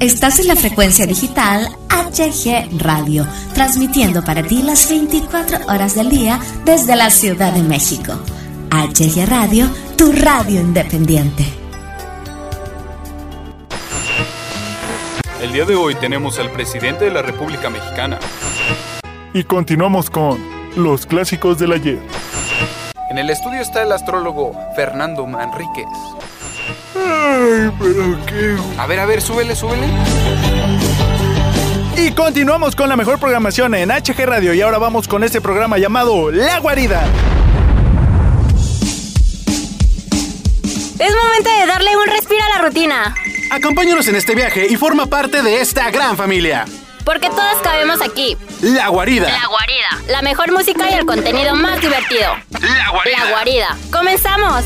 Estás en la frecuencia digital HG Radio, transmitiendo para ti las 24 horas del día desde la Ciudad de México. HG Radio, tu radio independiente. El día de hoy tenemos al presidente de la República Mexicana. Y continuamos con los clásicos del ayer. En el estudio está el astrólogo Fernando Manríquez. Ay, pero qué... A ver, a ver, súbele, súbele. Y continuamos con la mejor programación en HG Radio y ahora vamos con este programa llamado La Guarida. Es momento de darle un respiro a la rutina. Acompáñanos en este viaje y forma parte de esta gran familia. Porque todos cabemos aquí. La Guarida. La guarida. La mejor música y el contenido más divertido. La Guarida. La guarida. ¡Comenzamos!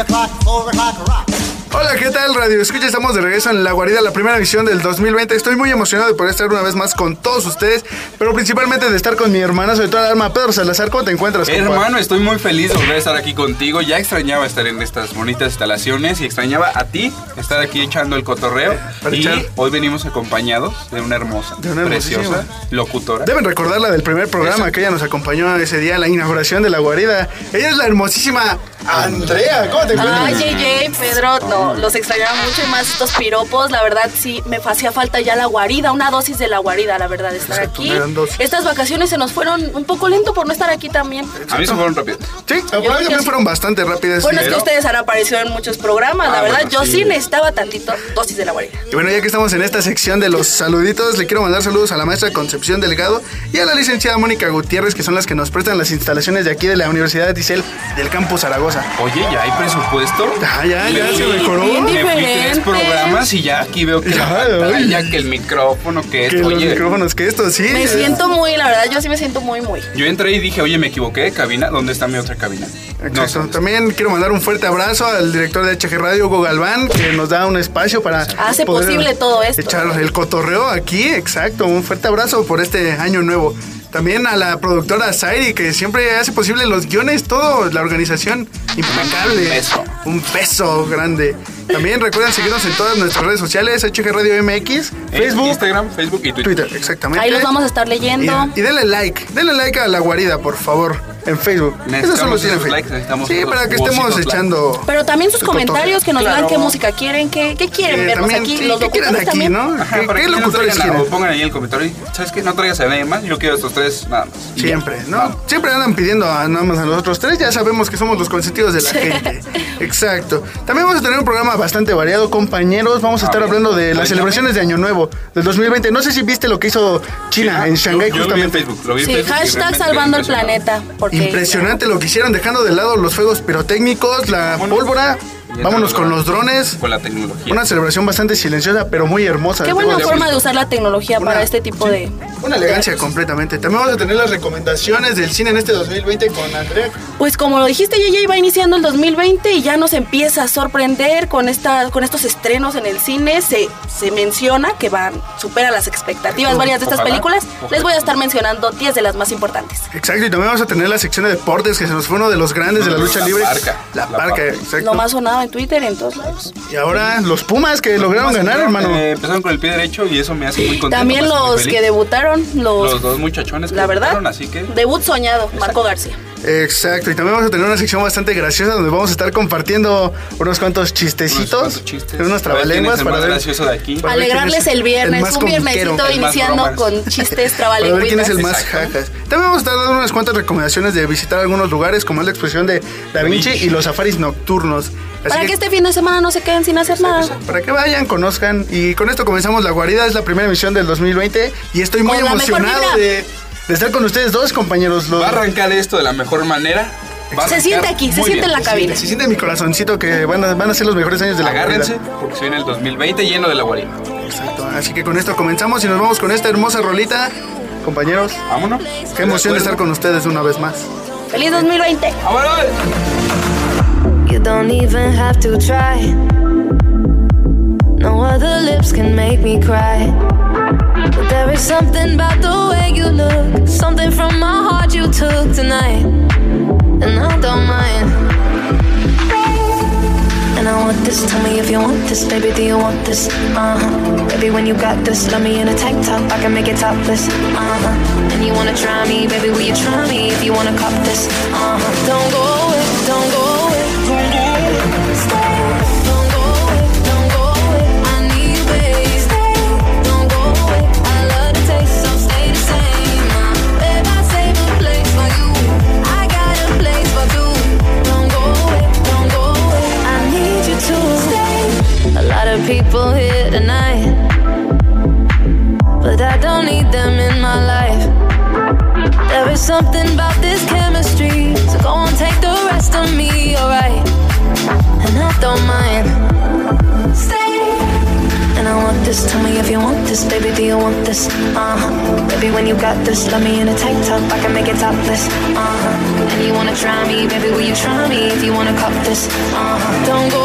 o'clock, four o'clock, rock. Hola, ¿qué tal Radio Escucha? Estamos de regreso en La Guarida, la primera edición del 2020. Estoy muy emocionado de poder estar una vez más con todos ustedes, pero principalmente de estar con mi hermana, sobre todo el alma Pedro Salazar. ¿Cómo te encuentras? Hermano, estoy muy feliz de volver a estar aquí contigo. Ya extrañaba estar en estas bonitas instalaciones y extrañaba a ti estar aquí echando el cotorreo. para y echar- hoy venimos acompañados de una hermosa, De una preciosa locutora. Deben recordarla del primer programa Eso. que ella nos acompañó ese día, la inauguración de La Guarida. Ella es la hermosísima Andrea. ¿Cómo te encuentras? Ay, Pedro, no, los extrañaba mucho y más estos piropos. La verdad, sí, me hacía falta ya la guarida, una dosis de la guarida, la verdad, estar Exacto, aquí. Estas vacaciones se nos fueron un poco lento por no estar aquí también. A mí se fueron rápido. Sí, a mí también fueron bastante rápidas. Bueno, es que ustedes han aparecido en muchos programas, la Ah, verdad, bueno, yo sí. sí necesitaba tantito dosis de la guarida. Y bueno, ya que estamos en esta sección de los saluditos, le quiero mandar saludos a la maestra Concepción Delgado y a la licenciada Mónica Gutiérrez, que son las que nos prestan las instalaciones de aquí de la Universidad de Isel del campus Zaragoza. Oye, ¿ya hay presupuesto? Ah, ya, ya, Me se Bien tres diferente. programas y ya aquí veo que Ya, la pantalla, que el micrófono, que Que esto. los Oye, micrófonos, que esto, sí. Me siento muy, la verdad, yo sí me siento muy, muy. yo entré y dije, oye, me equivoqué de cabina. ¿Dónde está mi otra cabina? No Exacto. También quiero mandar un fuerte abrazo al director de HG Radio, Hugo Galván, que nos da un espacio para Hace posible todo esto. Echar el cotorreo aquí, exacto. Un fuerte abrazo por este año nuevo. También a la productora Zairi, que siempre hace posible los guiones, todo, la organización impecable. Un. Un beso grande. También recuerden seguirnos en todas nuestras redes sociales, HG Radio MX, En Facebook, Instagram, Facebook y Twitter. Twitter, exactamente. Ahí los vamos a estar leyendo. Y, y denle like, denle like a la guarida, por favor, en Facebook. Eso solo Necesitamos tiene esos Facebook. likes, necesitamos Sí, esos para que estemos echando. Pero también sus comentarios que nos Claro. digan qué música quieren, qué, qué quieren Eh, vernos también, aquí. sí, Los ¿qué quieren aquí, también. no? Ajá, ¿Qué, qué que no locutores a- quieren? Pongan ahí en el comentario, ¿sabes qué? No traigas a nadie más, yo quiero a estos tres nada más. Siempre, ¿no? Vamos. Siempre andan pidiendo a nada más a nosotros tres, ya sabemos que somos los consentidos de la gente. Exacto. También vamos a tener un programa bastante variado, compañeros. Vamos a estar ver, hablando de las celebraciones de Año Nuevo del 2020. No sé si viste lo que hizo China en Shanghái Yo- yo lo vi en justamente. Facebook, lo vi en Sí, hashtag salvando el planeta. Porque Impresionante lo que hicieron, dejando de lado los fuegos pirotécnicos, la Bueno, pólvora. Vámonos con los drones. Con la tecnología. Una celebración bastante silenciosa, pero muy hermosa. Qué buena forma de usar la tecnología Una- para este tipo de. Una elegancia completamente. También vamos a tener las recomendaciones del cine en este 2020 con Andrea. Pues como lo dijiste, ya va iniciando el 2020 y ya nos empieza a sorprender con esta, con estos estrenos en el cine. Se, se menciona que van, supera las expectativas varias de estas Ojalá, películas. ojalá. Les voy a estar mencionando 10 de las más importantes. Exacto, y también vamos a tener la sección de deportes, que se nos fue uno de los grandes de la lucha La libre. parca. La La parca, parca. exacto. Lo más sonado en Twitter, en todos lados. Y ahora los Pumas que lograron ganar, hermano. Eh, empezaron con el pie derecho y eso me hace muy contento. También los que debutaron, los, Los dos muchachones que la verdad, debutaron, así que debut soñado, Marco García. Exacto, y también vamos a tener una sección bastante graciosa donde vamos a estar compartiendo unos cuantos chistecitos, Unos cuantos chistes. unos trabalenguas el para más ver, gracioso de aquí. para Alegrarles es el viernes, más un viernesito el iniciando con chistes Para ver quién es el más jajas. También vamos a estar dando unas cuantas recomendaciones de visitar algunos lugares, como es la exposición de Da Vinci y los safaris nocturnos. Así Para que que- este fin de semana no se queden sin hacer nada. Para que vayan, conozcan. Y con esto comenzamos La Guarida. Es la primera emisión del 2020. Y estoy muy Con emocionado de, de estar con ustedes dos, compañeros. Los- Va a arrancar esto de la mejor manera. Se siente aquí, se siente en la cabina. Se siente en mi corazoncito que van a, van a ser los mejores años de la Agárrense, Guarida. porque se viene el 2020 lleno de la guarida. Exacto. Así que con esto comenzamos y nos vamos con esta hermosa rolita. Compañeros, Vámonos. qué emoción de estar con ustedes una vez más. ¡Feliz 2020! ¡Vámonos! You don't even have to try. No other lips can make me cry. But there is something about the way you look, something from my heart you took tonight, and I don't mind. And I want this, tell me if you want this, baby, do you want this? Uh huh. Baby, when you got this, love me in a tank top, I can make it topless. Uh huh. And you wanna try me, baby, will you try me if you wanna cop this? Uh huh. Don't go away, don't go Uh-huh. Don't go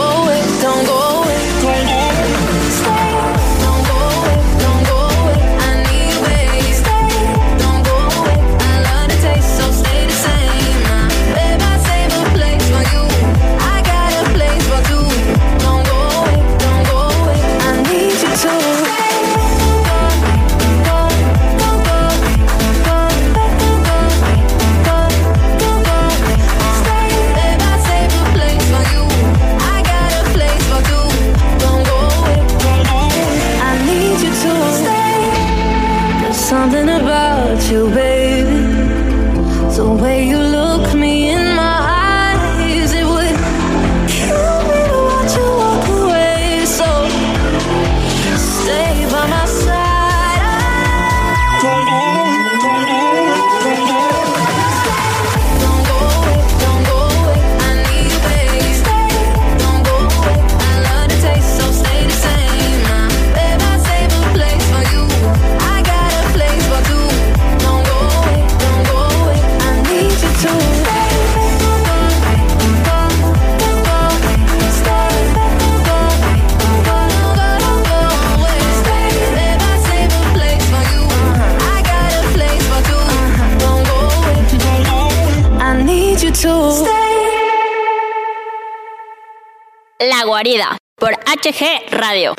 guarida por HG Radio.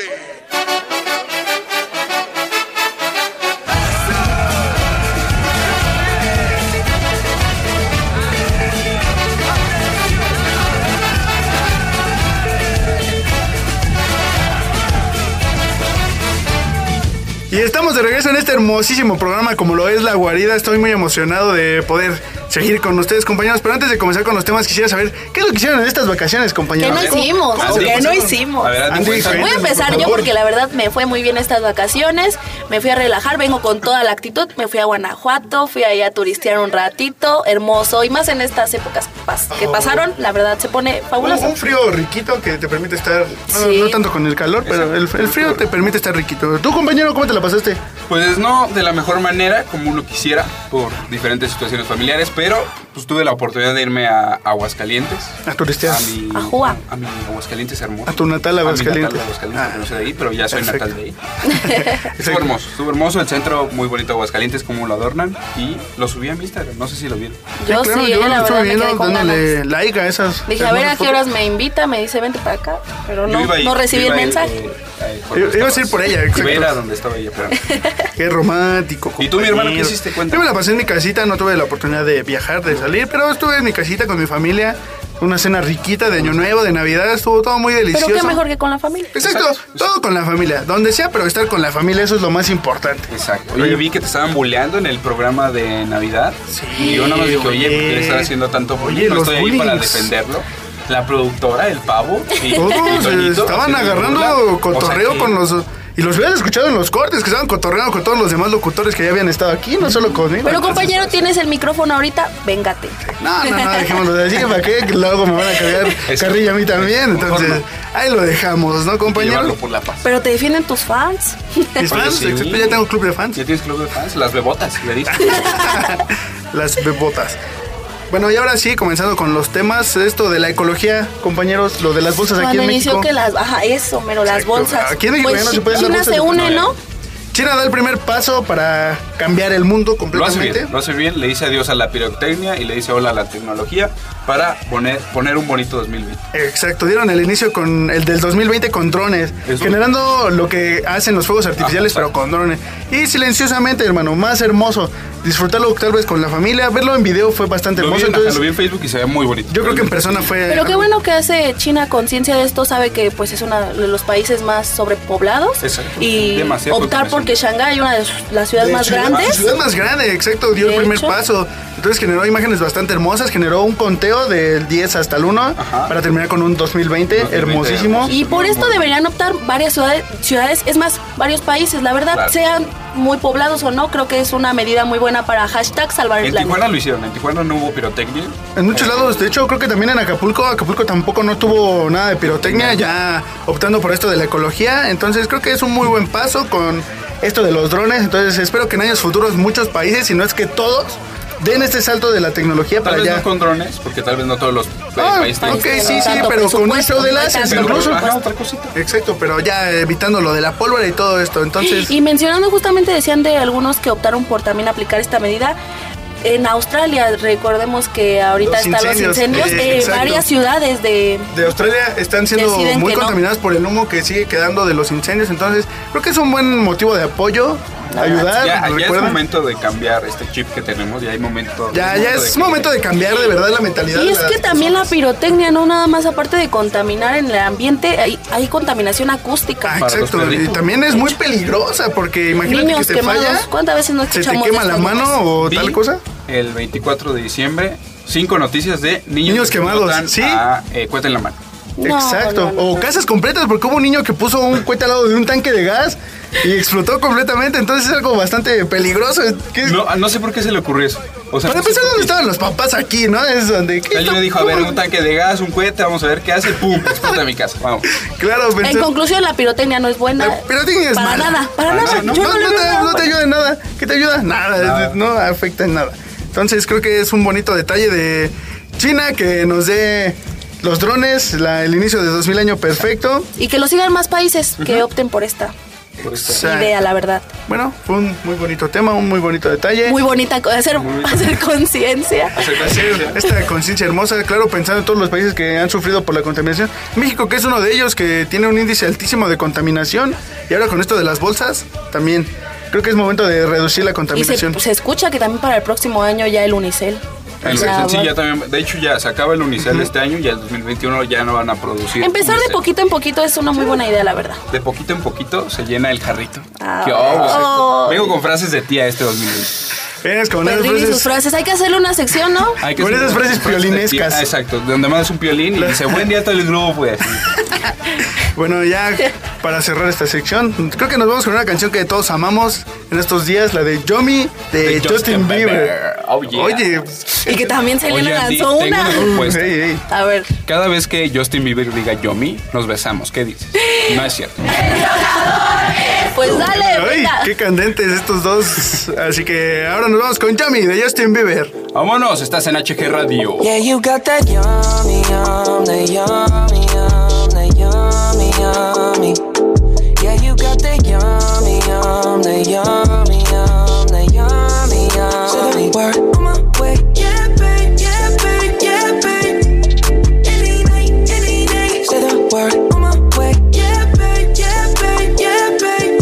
Y estamos de regreso en este hermosísimo programa como lo es La Guarida. Estoy muy emocionado de poder seguir con ustedes, compañeros. Pero antes de comenzar con los temas, quisiera saber qué es lo que hicieron en estas vacaciones, ¿Qué compañeros. no hicimos? ¿Cómo? ¿Qué no hicimos? A ver, Andy, Andy, cuéntanos. Voy a Por empezar yo porque la verdad me fue muy bien estas vacaciones. Me fui a relajar, vengo con toda la actitud. Me fui a Guanajuato, fui allá a turistear un ratito, hermoso. Y más en estas épocas que Oh. pasaron, la verdad se pone Un, fabuloso. un frío riquito que te permite estar, no tanto con el calor, pero el, el frío te permite estar riquito. ¿Tú, compañero, cómo te la pasaste? Pues no de la mejor manera, como uno quisiera, por diferentes situaciones familiares, pero pues tuve la oportunidad de irme a Aguascalientes. A turistear. A mi, A Juá. a mi Aguascalientes hermoso. A tu natal A mi Aguascalientes. natal Aguascalientes, Ah, no soy de ahí, pero ya soy natal de ahí. estuvo hermoso, estuvo hermoso. El centro muy bonito de Aguascalientes, como lo adornan. Y lo subí a mi Instagram, no sé si lo vieron. Yo claro, sí, yo eh, la lo estuve verdad me viendo quedé con dándole ganas. like a esas. Dije, a ver a qué horas me invita, me dice, vente para acá. Pero no, iba no recibí el iba mensaje. eh, eh, Ibas a ir por ella, Iba a exacto. donde estaba ella, pero... Qué romántico. ¿Y tú, mi hermano, qué hiciste? Cuéntame. Yo me la pasé en mi casita, no tuve la oportunidad de viajar, de salir, pero estuve en mi casita con mi familia. Una cena riquita de Año Nuevo, de Navidad, estuvo todo muy delicioso. Pero qué mejor que con la familia. Exacto, todo con la familia. Donde sea, pero estar con la familia, eso es lo más importante. Exacto. Oye, vi que te estaban bulleando en el programa de Navidad. y yo nada más dije, oye, ¿por qué le están haciendo tanto bullying? Oye, no los estoy ahí para defenderlo. La productora, el pavo. Y, Todos y Toñito estaban agarrando cotorreo O sea que- con los... Y los hubieras escuchado en los cortes, que estaban cotorreando con todos los demás locutores que ya habían estado aquí, no solo conmigo. Pero Entonces, compañero, tienes el micrófono ahorita, véngate. No, no, no, dejémoslo de así, ¿para qué? Que luego me van a cargar carrilla a mí también. Entonces, ahí lo dejamos, ¿no, compañero? por la paz. Pero te defienden tus fans. Mis fans, sí. ya tengo club de fans. ¿Ya tienes club de fans? Las bebotas, le diste. Las bebotas. Bueno, y ahora sí, comenzando con los temas, esto de la ecología, compañeros, lo de las bolsas aquí Cuando en inició México. que las, ajá, eso, mero, las Exacto. bolsas. Aquí en México pues ya no se pueden dar China bolsas se de une. ¿no? China da el primer paso para cambiar el mundo Lo hace completamente. bien, lo hace bien, le dice adiós a la pirotecnia y le dice hola a la tecnología para poner, poner un bonito 2020. Exacto, dieron el inicio con el del 2020 con drones, Eso. generando lo que hacen los fuegos artificiales, Ajá, pero con drones. Y silenciosamente, hermano, más hermoso. Disfrutarlo tal vez con la familia, verlo en video fue bastante Lo vi, hermoso. en, Entonces, lo vi en Facebook y se ve muy bonito. yo creo que en persona fue. Pero qué bueno que hace China conciencia de esto, sabe que pues es uno de los países más sobrepoblados Exacto. y Demasiada optar porque. Shanghái, una de las ciudades De más grandes, Ciudad más grande, exacto, dio De el primer hecho. paso. Entonces generó imágenes bastante hermosas, generó un conteo del 10 hasta el 1 Ajá. para terminar con un 2020, 2020 hermosísimo. Y por esto bueno. deberían optar varias ciudades, ciudades, es más, varios países, la verdad, Claro. sean muy poblados o no, creo que es una medida muy buena para hashtag salvar el En planeta. Tijuana lo hicieron, en Tijuana no hubo pirotecnia. En muchos lados, de hecho, creo que también en Acapulco, Acapulco tampoco no tuvo nada de pirotecnia, ya optando por esto de la ecología. Entonces, creo que es un muy buen paso con esto de los drones. Entonces, espero que en años futuros muchos países, si no es que todos, den este salto de la tecnología Tal para vez ya. no con drones, porque tal vez no todos los Ah, países ok, sí, sí, tanto pero con presupuesto, eso de tanto incluso. Otra cosita. Exacto, pero ya evitando lo de la pólvora y todo esto. Entonces, Y mencionando justamente decían de algunos que optaron por también aplicar esta medida. En Australia, recordemos que ahorita Los están incendios, los incendios, eh, eh, varias ciudades de... de Australia están siendo muy no. contaminadas por el humo que sigue quedando de los incendios. Entonces, creo que es un buen motivo de apoyo, ayudar. Ya, ya es momento de cambiar este chip que tenemos, ya hay momento. Ya, ya es momento de cambiar de verdad la mentalidad. Y es que también la pirotecnia, no nada más aparte de contaminar en el ambiente, hay, hay contaminación acústica. Ah, exacto, y también es muy peligrosa porque imagínate Niños que te quemados. falla, ¿Cuántas veces no se te quema la mano o Vi tal cosa. El 24 de diciembre, cinco noticias de niños, Niños que quemados, ¿sí? A, eh, en la mano. No, Exacto. no, no, o casas completas, porque hubo un niño que puso un cohete al lado de un tanque de gas y explotó completamente. Entonces es algo bastante peligroso. ¿Qué- No, no sé por qué se le ocurrió eso. O sea, Para empezar, ¿dónde estaban los papás aquí, no? Es donde. ¿qué El niño está- dijo, a ver, un tanque de gas, un cohete, vamos a ver qué hace, pum, explota mi casa, vamos. Claro, En conclusión, la pirotecnia no es buena. La pirotecnia es para mala. nada, para Para nada. nada, ¿no? Yo no, no, le no veo te, nada no te ayuda en nada. ¿Qué te ayuda? Nada, Nada. no afecta en nada. Entonces creo que es un bonito detalle de China que nos dé los drones, la- el inicio de 2000 año perfecto. Y que lo sigan más países que opten por esta idea, la verdad. Bueno, fue un muy bonito tema, un muy bonito detalle. Muy bonita, hacer, hacer conciencia. Hacer esta conciencia hermosa, claro, pensando en todos los países que han sufrido por la contaminación. México, que es uno de ellos, que tiene un índice altísimo de contaminación. Y ahora con esto de las bolsas, también creo que es momento de reducir la Y se, contaminación. se escucha que también para el próximo año ya el Unicel. El Ya Unicel, sí, ya también, de hecho ya se acaba el Unicel este año y el 2021 ya no van a producir. Empezar de poquito en poquito es una muy buena idea, la verdad. De poquito en poquito se llena el jarrito. Ah, ¿Qué oh. Vengo con frases de tía este 2020. Vienes con esas Perdí sus frases. frases. Hay que hacerle una sección, ¿no? Hay Con hacer esas frases piolinescas. Ah, Exacto, donde mandas un piolín y dice, buen día a todo el grupo, pues. Bueno, ya para cerrar esta sección, creo que nos vamos con una canción que todos amamos en estos días, la de Yomi de, Justin, Bieber. Oh, yeah. Oye, Y que también se le Oye, Andy, lanzó tengo una. una propuesta. ey, ey. A ver. Cada vez que Justin Bieber diga Yomi, nos besamos. ¿Qué dices? No es cierto. Pues dale, Ay, venga. qué candentes estos dos. Así que ahora nos vamos con Yomi de Justin Bieber. Vámonos, estás en HG Radio. Yeah, you got that yummy, yum, that yummy, yum, that yummy, yummy. Yeah, you got that yummy, yum, that yummy, Word on my way, yeah, babe, yeah, babe, yeah, babe. Any night, any day. Say the word on my way, yeah, babe, yeah, babe, yeah, babe.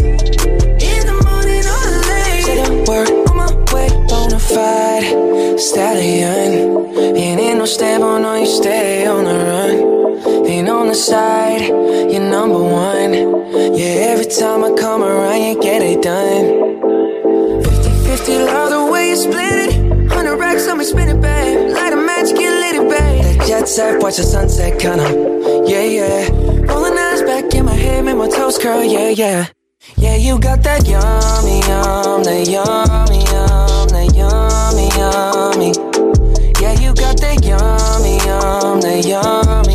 In the morning or late. Say the word on my way, bona fide stallion. Ain't in no stable, no, you stay on the run. Ain't on the side, you're number one. Yeah, every time I come around, you get it done. 100 racks on me, spin it, babe. Light a match, get lit, it, babe. That jet set, watch the sunset, kinda. Yeah, yeah. Rolling eyes back in my head, make my toes curl, yeah, yeah. Yeah, you got that yummy, yum, that yummy, yum, that yummy, yummy. Yeah, you got that yummy, yum, that yummy,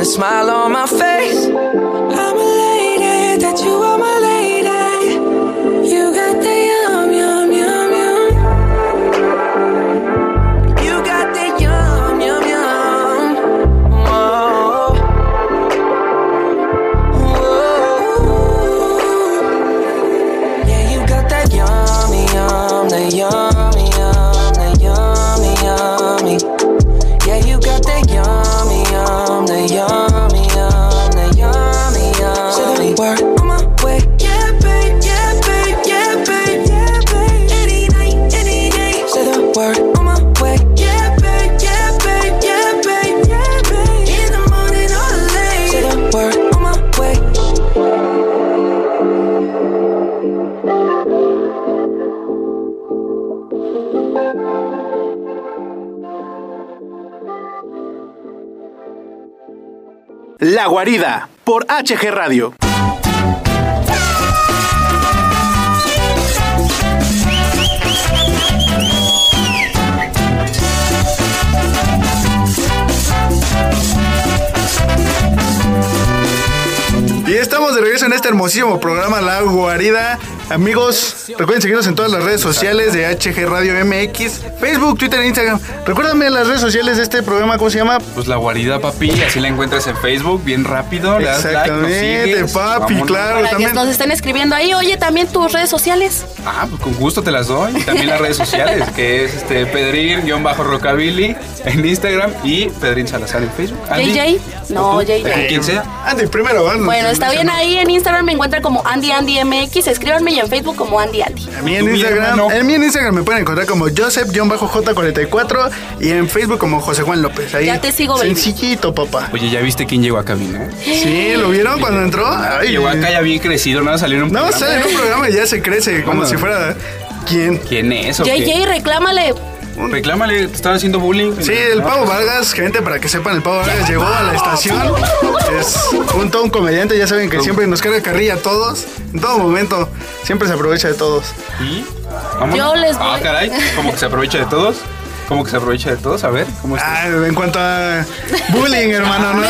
a smile on my face. Guarida por HG Radio. Y estamos de regreso en este hermosísimo programa La Guarida. Amigos, recuerden seguirnos en todas las redes sociales de HG Radio MX, Facebook, Twitter e Instagram. Recuérdame las redes sociales de este programa, ¿cómo se llama? Pues la guarida, papi, así la encuentras en Facebook, bien rápido. Le das like, nos Exactamente, sigues, papi, vámonos. claro. Para que también. nos estén escribiendo ahí. Oye, también tus redes sociales. Ah, pues con gusto te las doy. Y también las redes sociales, que es este Pedrín-Rockabilly en Instagram y Pedrín Salazar en Facebook. Andy, JJ. No. JJ. ¿Con quien sea? Andy, primero, ¿vale? Bueno, está bien ahí en Instagram me encuentran como Andy Andy MX, escríbanme y en Facebook como Andy Andy. A mí en Instagram, en mí en Instagram me pueden encontrar como Joseph-J44 y en Facebook como José Juan López. Ahí, Ya te sigo, baby. Sencillito, papá. Oye, ¿ya viste quién llegó a cabina? Sí, ¿lo vieron cuando entró? Ay, Llegó acá ya bien crecido, nada, salió en un No, programa. sale en un programa y ya se crece como Bueno. si fuera... ¿Quién? ¿Quién es o qué? JJ, reclámale. Reclámale, te estaba haciendo bullying. Sí, el Pavo Vargas, gente, para que sepan, el Pavo Vargas llegó a la estación. Es un todo un comediante, ya saben que siempre nos carga carrilla a todos. En todo momento, siempre se aprovecha de todos. ¿Y? Vámonos. Yo les Ah, voy- caray, ¿cómo que se aprovecha de todos? ¿Cómo que se aprovecha de todos? A ver, ¿cómo está? Ah, en cuanto a bullying, hermano, no.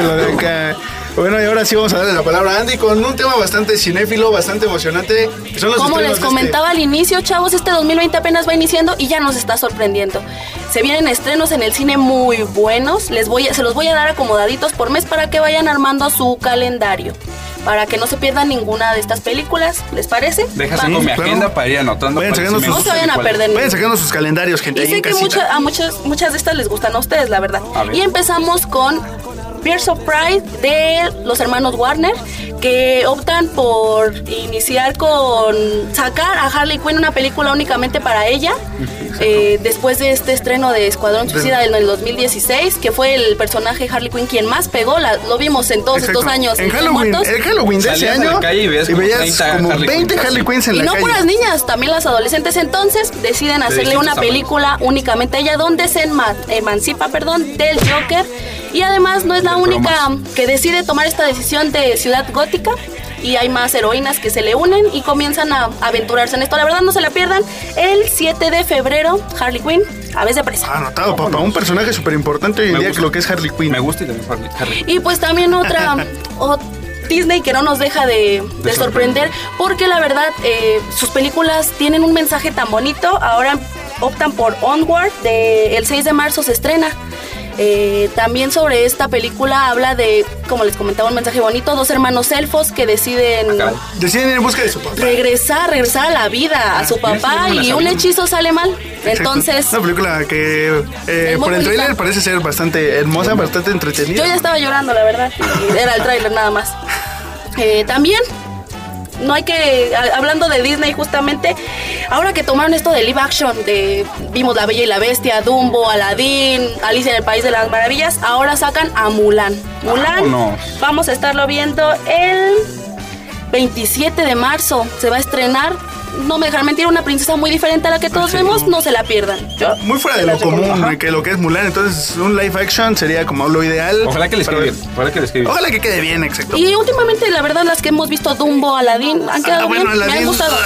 No, acá. Bueno, ahora sí vamos a darle la palabra a Andy con un tema bastante cinéfilo, bastante emocionante. que son los Como les este- comentaba al inicio, chavos, este 2020 apenas va iniciando y ya nos está sorprendiendo. Se vienen estrenos en el cine muy buenos. Les voy a- se los voy a dar acomodaditos por mes para que vayan armando su calendario. Para que no se pierdan ninguna de estas películas, ¿les parece? Deja Va. saco mi claro. agenda para ir anotando. Vayan sacando sus- No se vayan a perder. Vayan sacando sus calendarios, gente, Y ahí sé en que mucha- a muchas, muchas de estas les gustan a ustedes, la verdad. Ver. Y empezamos con Pierce of Pride de los hermanos Warner, que optan por iniciar con sacar a Harley Quinn una película únicamente para ella. eh, después de este estreno de Escuadrón Suicida en el 2016, que fue el personaje Harley Quinn quien más pegó, la- lo vimos en todos Exacto. estos años En Halloween, Muertos. el Halloween de ese año. calle y veías como 30 como Harley 20 Quinn, Harley. Quinns en Y la no calle. puras niñas, también las adolescentes entonces deciden hacerle una película únicamente a ella donde se emancipa perdón, del Joker y además no es la única que decide tomar esta decisión de ciudad gótica y hay más heroínas que se le unen y comienzan a aventurarse en esto. La verdad no se la pierdan. El 7 de febrero, Harley Quinn, aves de presa. Ah, Anotado, papá, un personaje súper importante hoy en Me día gusta. que lo que es Harley Quinn. Me gusta y también Harley. Harley. Y pues también otra o- Disney que no nos deja de, de sorprender porque la verdad eh, sus películas tienen un mensaje tan bonito. Ahora optan por Onward, de, el 6 de marzo se estrena. Eh, también sobre esta película habla de, como les comentaba, un mensaje bonito, dos hermanos elfos que deciden Deciden ir en busca de su papá. regresar, regresar a la vida, a su Así es, papá y un hechizo sale mal. Entonces, Una película que eh, por el trailer parece ser bastante hermosa, bastante entretenida. yo ya estaba llorando, la verdad. Era el tráiler nada más. Eh, también no hay que a- hablando de Disney justamente ahora que tomaron esto de live action de vimos la Bella y la Bestia Dumbo Aladdin Alicia en el País de las Maravillas ahora sacan a Mulan Mulan Vámonos. vamos a estarlo viendo el 27 de marzo se va a estrenar no me dejarán mentir una princesa muy diferente a la que todos Sí. vemos no se la pierdan Yo Muy fuera de lo común, que lo que es Mulan. Entonces, un live action sería como lo ideal. Ojalá que les quede bien. Ojalá que les quede bien. Ojalá que quede bien, exacto. y últimamente la verdad las que hemos visto Dumbo Aladdin han quedado Ah, bueno, bien me han gustado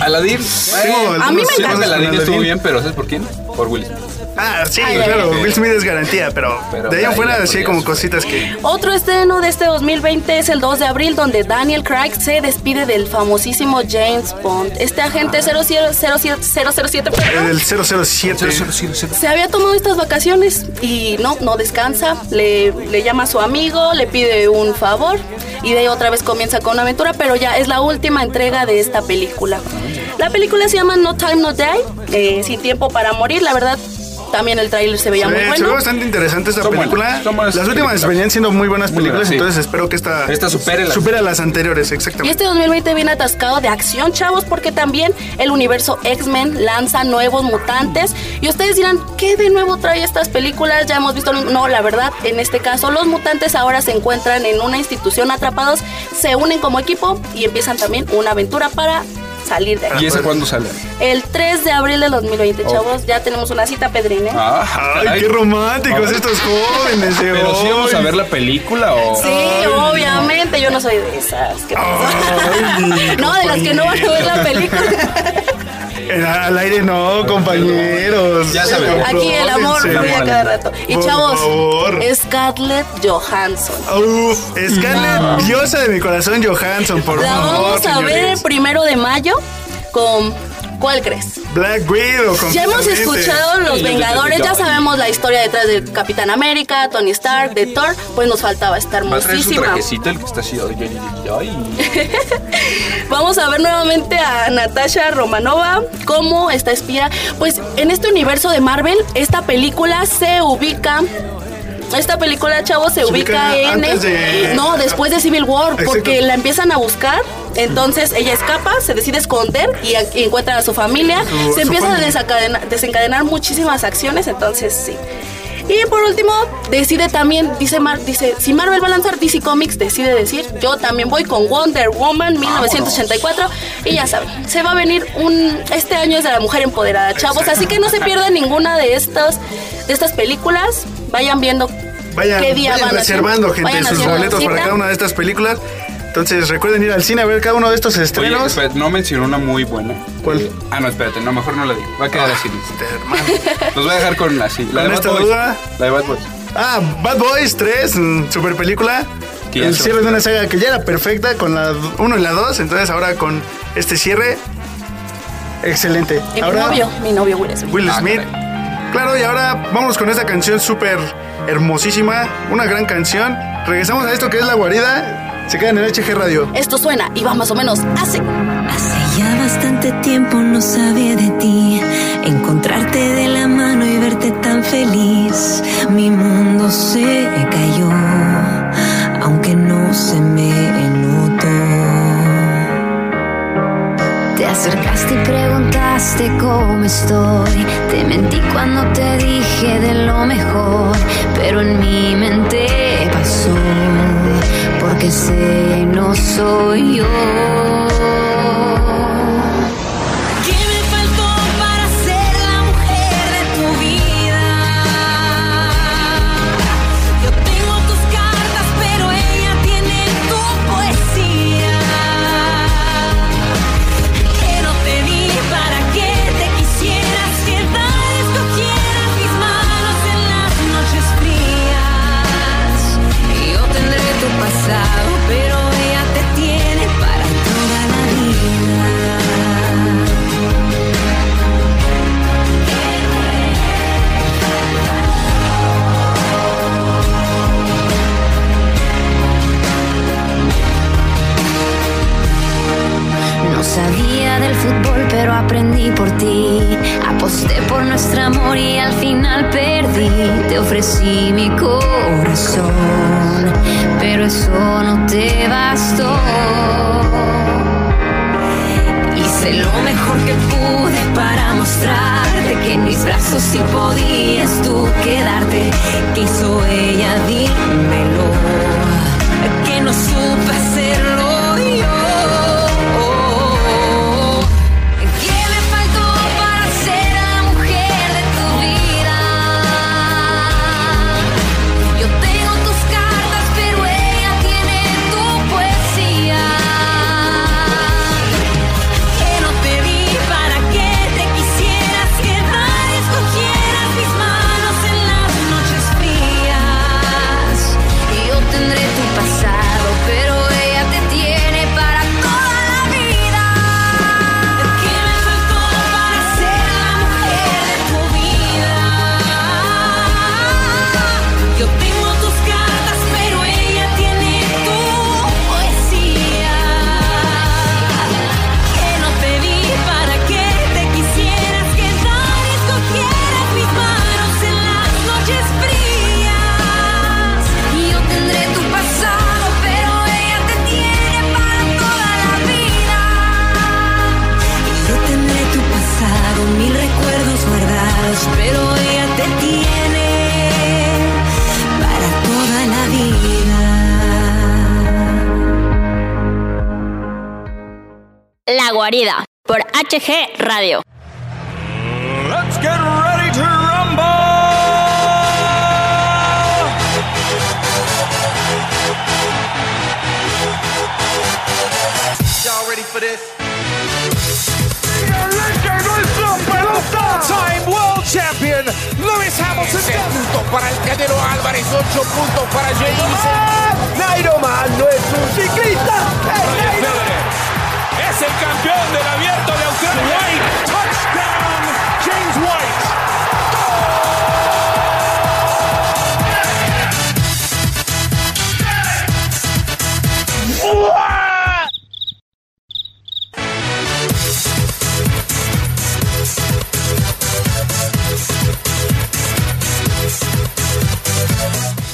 Aladdin. tengo algunos a mí me encanta. Aladdin estuvo bien, pero ¿sabes por quién? Por Will Smith. Ah, sí, Ay, claro. ay. Will Smith es garantía, pero, Pero de ahí en fuera sí hay como cositas que. Otro estreno de este 2020 es el 2 de abril, donde Daniel Craig se despide del famosísimo James Bond. Este agente 007, 007 perdón, El 007. se había tomado estas vacaciones y no, no descansa. Le, le llama a su amigo, le pide un favor y de ahí otra vez comienza con una aventura, pero ya es la última entrega de esta película. La película se llama No Time No Die, eh, Sin Tiempo para Morir. La verdad, también el tráiler se veía muy ve, se ve bueno. bastante interesante esta Son película. buenas, son buenas las últimas películas. venían siendo muy buenas Muy películas, sí. entonces espero que esta, Esta supere las- supere a las anteriores, Y exactamente. este 2020 viene atascado de acción, chavos, porque también el universo X-Men lanza nuevos mutantes. Y ustedes dirán, ¿qué de nuevo trae estas películas? Ya hemos visto. lo mismo". No, la verdad, en este caso, los mutantes ahora se encuentran en una institución atrapados, se unen como equipo y empiezan también una aventura para salir de ¿Y ahí. ese cuándo sale? El 3 de abril del 2020, chavos, ya tenemos una cita, Pedrín, ¿eh? Ah, Ay, qué románticos estos jóvenes de Pero sí vamos a ver la película o. Sí, obviamente, yo no soy de esas. ¿qué no, de las que no van a ver la película. Al aire no, compañeros. Ya sabemos. Aquí el amor fluye a cada rato. Y Por chavos, favor. Scarlett Johansson. Uf, Scarlett, diosa de mi corazón, Johansson, por La favor. vamos a ver el primero de mayo con. ¿Cuál crees? Black Widow. Ya hemos escuchado Los Sí, Vengadores, ya sabemos la historia detrás de Capitán América, Tony Stark, de Thor, pues nos faltaba esta Va a traer su hermosísima. trajecito el que está así. Ay, ay, ay. Vamos a ver nuevamente a Natasha Romanova como esta espía. Pues en este universo de Marvel, esta película se ubica. Esta película, chavos, se, Se ubica, ubica en. antes de- No, después de Civil War, Exacto. porque la empiezan a buscar. Entonces ella escapa, se decide esconder y, encuentra a su familia. Su- se empiezan a familia. desencadena- desencadenar muchísimas acciones, entonces sí. Y por último, decide también, dice, Mar, dice, si Marvel va a lanzar DC Comics, decide decir, yo también voy con Wonder Woman 1984 y ya saben, se va a venir un, este año es de la mujer empoderada, chavos, así que no se pierdan ninguna de estas, de estas películas, vayan viendo Vayan, qué día vayan van a reservando, gente, Vayan sus boletos para cada una de estas películas. Entonces recuerden ir al cine a ver cada uno de estos Oye, estrenos. espérate, no mencionó una muy buena. ¿Cuál? Ah, no, espérate, no, mejor no la digo. Va a quedar así. Este, hermano. Los voy a dejar con así. La Con de Bad esta Boys. duda. La de Bad Boys. Ah, Bad Boys 3, mm, super película. El cierre de una saga que ya era perfecta con la 1 y la 2. Entonces ahora con este cierre, excelente. Y mi ahora novio, mi novio Will Smith. Will Ah, Smith. Claro, y ahora vamos con esta canción súper hermosísima. Una gran canción. Regresamos a esto que es La Guarida. Se quedan en HG Radio. Esto suena y va más o menos así. Hace ya bastante tiempo no sabía de ti, encontrarte de la mano y verte tan feliz. Mi mundo se cayó, aunque no se me acercaste y preguntaste cómo estoy. Te mentí cuando te dije de lo mejor, pero en mi mente pasó, porque sé no soy yo. Por ti. Aposté por nuestro amor y al final perdí. Te ofrecí mi corazón, pero eso no te bastó. Hice lo mejor que pude para mostrarte que en mis brazos sí podías tú quedarte. ¿Qué hizo ella? Dímelo. Que no supe hacerlo HG Radio. Let's get ready to rumble! Y'all ready for this? Time World Champion Lewis Hamilton. puntos para el Canelo Álvarez, 8 puntos para James. Nairo Man no es un ciclista. Es el campeón del abierto de Australia. White, touchdown, James White.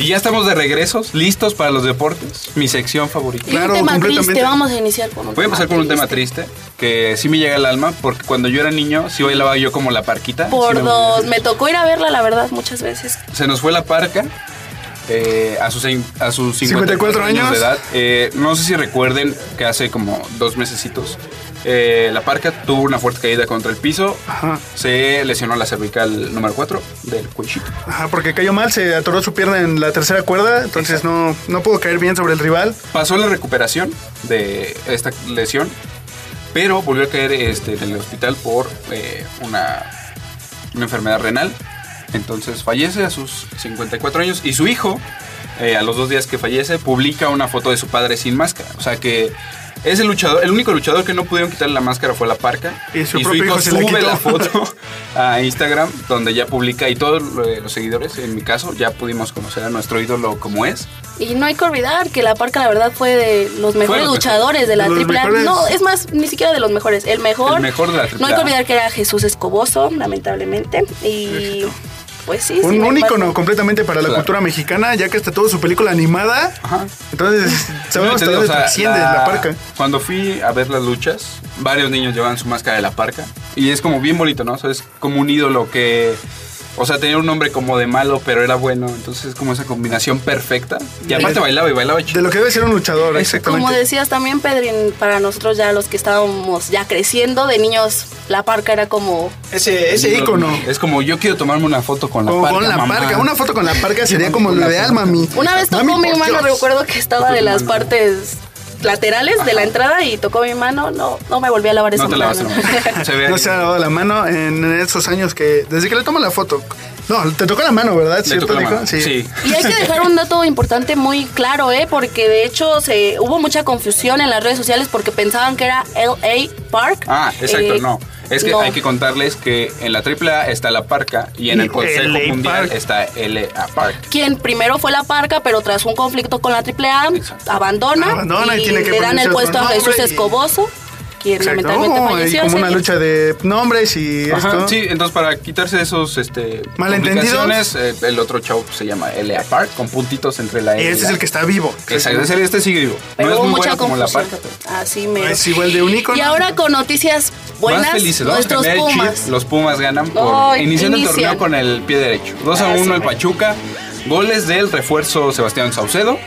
Ya estamos de regresos, listos para los deportes. Mi sección favorita. Y un tema triste, vamos a iniciar con un Voy a empezar con un tema triste, que sí me llega al alma, porque cuando yo era niño, sí bailaba yo como la parquita. Por Sí dos, me tocó ir a verla, la verdad, muchas veces. Se nos fue la parca eh, a, sus, a sus 54 54 años, años. de edad. Eh, no sé si recuerden que hace como dos mesecitos eh, la parca tuvo una fuerte caída contra el piso. Se lesionó la cervical número 4 del cuellito. Ajá, porque cayó mal, se atoró su pierna en la tercera cuerda, entonces no, no pudo caer bien sobre el rival. Pasó la recuperación de esta lesión, pero volvió a caer este, en el hospital por eh, una, una enfermedad renal. Entonces fallece a sus 54 años y su hijo, eh, a los dos días que fallece, publica una foto de su padre sin máscara. O sea que es el luchador, el único luchador que no pudieron quitarle la máscara fue la parca. Y su propio hijo se la sube la foto a Instagram, donde ya publica y todos eh, los seguidores, en mi caso, ya pudimos conocer a nuestro ídolo como es. Y no hay que olvidar que la Parca, la verdad, fue de los mejores los luchadores mejores. de la AAA. mejores. No, es más, ni siquiera de los mejores. El mejor. El mejor de la No hay que AAA. olvidar que era Jesús Escoboso, lamentablemente. Y pues sí. Un, un ícono completamente para la Claro. cultura mexicana, ya que hasta tuvo su película animada. Entonces, sabemos te hasta dónde trasciende la, parca. Cuando fui a ver las luchas, varios niños llevaban su máscara de la parca. Y es como bien bonito, ¿no? O sea, es como un ídolo que. O sea, tenía un nombre como de malo, pero era bueno. Entonces es como esa combinación perfecta. Y aparte bailaba y bailaba chido. De lo que debe ser un luchador, exactamente. Como decías también, Pedrin, para nosotros ya los que estábamos ya creciendo, de niños, la Parca era como... Ese, ese ícono. Es como yo quiero tomarme una foto con la Como parca. con la mamá. parca. Una foto con la parca sería como lo ideal, mami. Una vez tocó mi por mano, Dios. recuerdo que estaba de las partes laterales de la entrada y tocó mi mano, no, no me volví a lavar esa No te mano. lavaste la mano. Se ve. No se ha lavado la mano en esos años que. Desde que le tomo la foto. No, te tocó la mano, ¿verdad? Le ¿Cierto, tocó la Nico? mano. Sí. Y hay que dejar un dato importante muy claro, ¿eh? Porque de hecho se hubo mucha confusión en las redes sociales porque pensaban que era LA Park. Ah, exacto, Eh, no. Es que no. hay que contarles que en la AAA está la parca y en el Consejo LA Mundial Park. está LA Park. Quien primero fue la Parca, pero tras un conflicto con la AAA, abandona, Abandona y y tiene que le dan el puesto a Jesús y- Escoboso. Quien Exacto. lamentablemente Oh, y falleció. como una lucha de nombres y Ajá, esto. sí, entonces para quitarse esos este, Malentendidos. eh, el otro chavo se llama L.A. Park, con puntitos entre la Y E y este es la el que está vivo. Exacto, ese- este sigue vivo. Pero no es muy mucha bueno como la. Park. Así me. Es igual de un ícono. Y ahora con noticias buenas, Más felices, a nuestros el Pumas. chip. Los Pumas ganan por Ay, iniciando el torneo con el pie derecho. 2 a Ah, 1 sí, el. Pachuca. Goles del refuerzo Sebastián Saucedo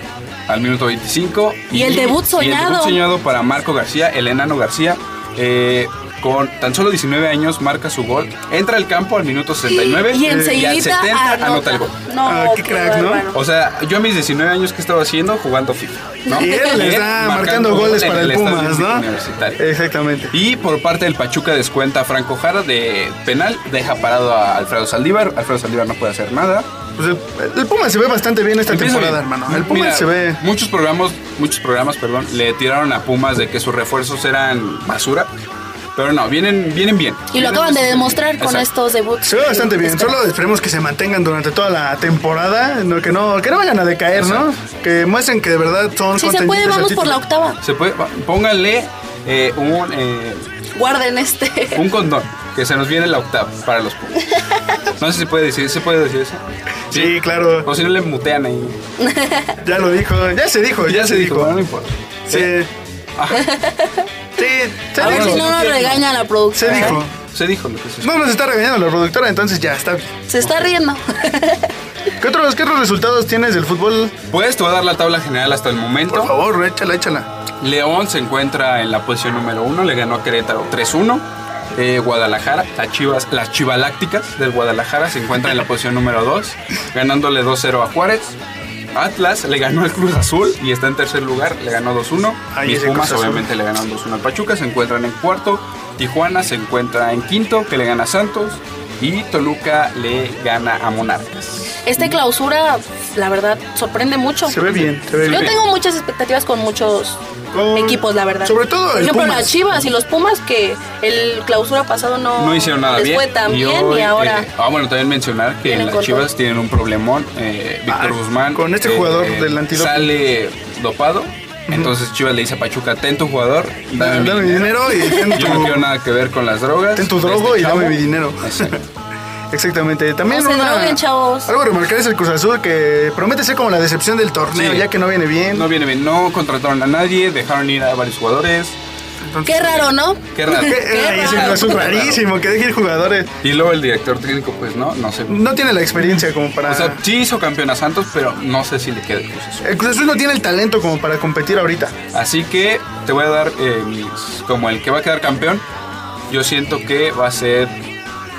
al minuto 25. Y el debut Y el soñado. debut soñado para Marco García, el enano García. eh, con tan solo 19 años marca su gol. Entra al campo al minuto 69 Y al enseguida 70 anota. anota. el gol. No, Ah, qué crack, ¿no? O sea, yo a mis 19 años que estaba haciendo jugando FIFA. ¿no? Y él le está marcando goles para el Estadio Pumas, ¿no? Universitario. Exactamente. Y por parte del Pachuca descuenta a Franco Jara de penal, deja parado a Alfredo Saldívar. Alfredo Saldívar no puede hacer nada. Pues el, el Puma se ve bastante bien esta Empieza temporada, bien. hermano. El Puma Mira, se ve. Muchos programas, muchos programas, perdón, le tiraron a Pumas de que sus refuerzos eran basura. Pero no, vienen, vienen bien. Y lo acaban de demostrar con Exacto. estos debuts. Se ve bastante bien. Espera. Solo esperemos que se mantengan durante toda la temporada. No, que, no, que no vayan a decaer, ¿no? Que muestren que de verdad son Si se puede, vamos por la octava. Se puede, pónganle eh, un, eh, Guarden este. un condón, que se nos viene la octava para los Pumas. No sé si se puede decir, ¿se puede decir eso? Sí, claro. O si no le mutean ahí. Ya lo dijo. Ya se dijo. Ya, se dijo. no importa. Sí. Sí, se A ver dijo. si no nos regaña la Se producción. dijo. Se dijo lo que se No nos está regañando la productora, entonces ya está bien. Se está riendo. ¿Qué otros, ¿Qué otros resultados tienes del fútbol? Pues te voy a dar la tabla general hasta el momento. Por favor, échala, échala. León se encuentra en la posición número uno, le ganó a Querétaro 3-1. Eh, Guadalajara, las Chivas, las Chivalácticas del Guadalajara se encuentran en la posición número 2, ganándole 2-0 a Juárez. Atlas le ganó al Cruz Azul y está en tercer lugar, le ganó 2-1. Ay, Mis Pumas obviamente le ganaron 2-1 al Pachuca, se encuentran en cuarto. Tijuana se encuentra en quinto, que le gana a Santos. Y Toluca le gana a Monarcas. Este clausura, la verdad, sorprende mucho. Se ve bien, se ve Yo bien. tengo muchas expectativas con muchos Con- equipos, la verdad. sobre todo Por el ejemplo, Pumas. las Chivas y los Pumas, que el clausura pasado no, no hicieron nada les bien. fue tan bien y ahora. eh, ah, bueno, también mencionar que Vienen las con Chivas todo. tienen un problemón. eh, Víctor Ah, Guzmán. con este eh, jugador eh, del antidoping. Sale dopado. Entonces Chivas le dice a Pachuca: Ten tu jugador, dame, Dame, mi dinero y ten Yo tu, no quiero nada que ver con las drogas. ten tu drogo este y dame mi dinero. Exacto. Exactamente. También No se una- droguen, chavos. algo remarcar es el Cruz Azul que promete ser como la decepción del torneo, Sí. ya que no viene bien. No viene bien, no contrataron a nadie, dejaron ir a varios jugadores. Entonces, Qué raro, ¿no? Qué raro. Cruz Azul rarísimo, que deje ir jugadores. Y luego el director técnico, pues no, no sé. No tiene la experiencia como para. O sea, sí hizo campeón a Santos, pero no sé si le queda el Cruz Azul. el Cruz Azul no tiene el talento como para competir ahorita. Así que te voy a dar eh, mis, como el que va a quedar campeón. Yo siento que va a ser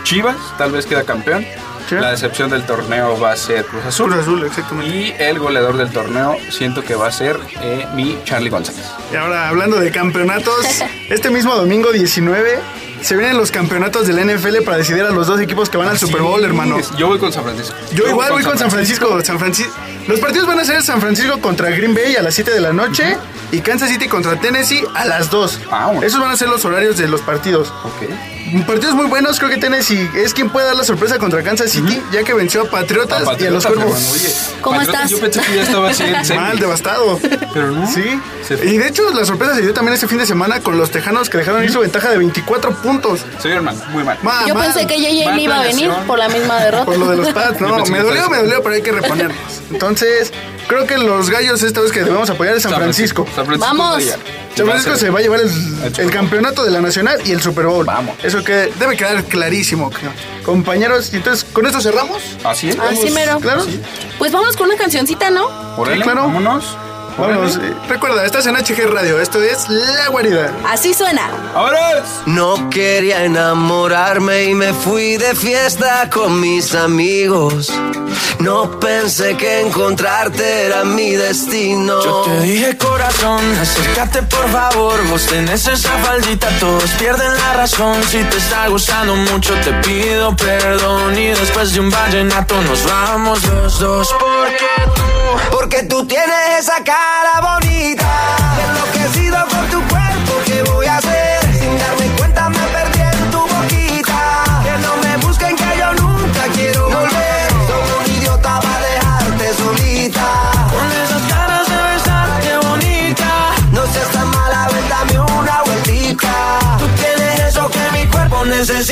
Chivas, tal vez queda campeón. Sí. La decepción del torneo va a ser Cruz Azul. Cruz Azul, exactamente. Y el goleador del torneo siento que va a ser eh, mi Charlie González. Y ahora, hablando de campeonatos, este mismo domingo 19 se vienen los campeonatos del NFL para decidir a los dos equipos que van al Super Bowl, Sí, hermano. Yo voy con San Francisco. Yo igual voy con San Francisco. San Francisco. Los partidos van a ser San Francisco contra Green Bay a las 7 de la noche y Kansas City contra Tennessee a las 2. Ah, bueno. Esos van a ser los horarios de los partidos. Ok. Partidos muy buenos, creo que Tennessee es quien puede dar la sorpresa contra Kansas City, ya que venció a Patriotas, y a los Cuervos. ¿Cómo estás? Yo pensé que ya estaba así. Mal, devastado. Pero no. Sí. Y de hecho, la sorpresa se dio también este fin de semana con los Tejanos que dejaron ir su ventaja de 24 puntos. Se vieron mal, muy mal. Ma- Yo mal. pensé que JJ no iba a venir por la misma derrota. Por lo de los Pats, Yo no, me dolió, me dolió, pero hay que reponernos. Entonces, creo que los gallos esta vez que debemos apoyar es San Francisco. San Francisco Vamos. San Francisco se va a llevar el, campeonato de la Nacional y el Super Bowl. Vamos. Eso que debe quedar clarísimo. Compañeros, y entonces, ¿con esto cerramos? Así es. Así mero. Claro. Pues vamos con una cancioncita, ¿no? Órale, Sí, claro. vámonos. Órale. eh, Recuerda, estás en HG Radio. Esto es La Guarida. Así suena. ¡Ahora! No quería enamorarme y me fui de fiesta con mis amigos. No pensé que encontrarte era mi destino. Yo te dije corazón, acércate por favor Vos tenés esa faldita, todos pierden la razón Si te está gustando mucho te pido perdón Y después de un vallenato nos vamos los dos Porque tú Porque tú tienes esa cara bonita. Enloquecido con tu cuerpo, ¿qué voy a hacer? Sin darme cuenta me perdí en tu boquita. Que no me busquen que yo nunca quiero volver. Soy un idiota para dejarte solita. con esas caras de besar, qué bonita No seas tan mala, ven, dame una vueltita. necesita.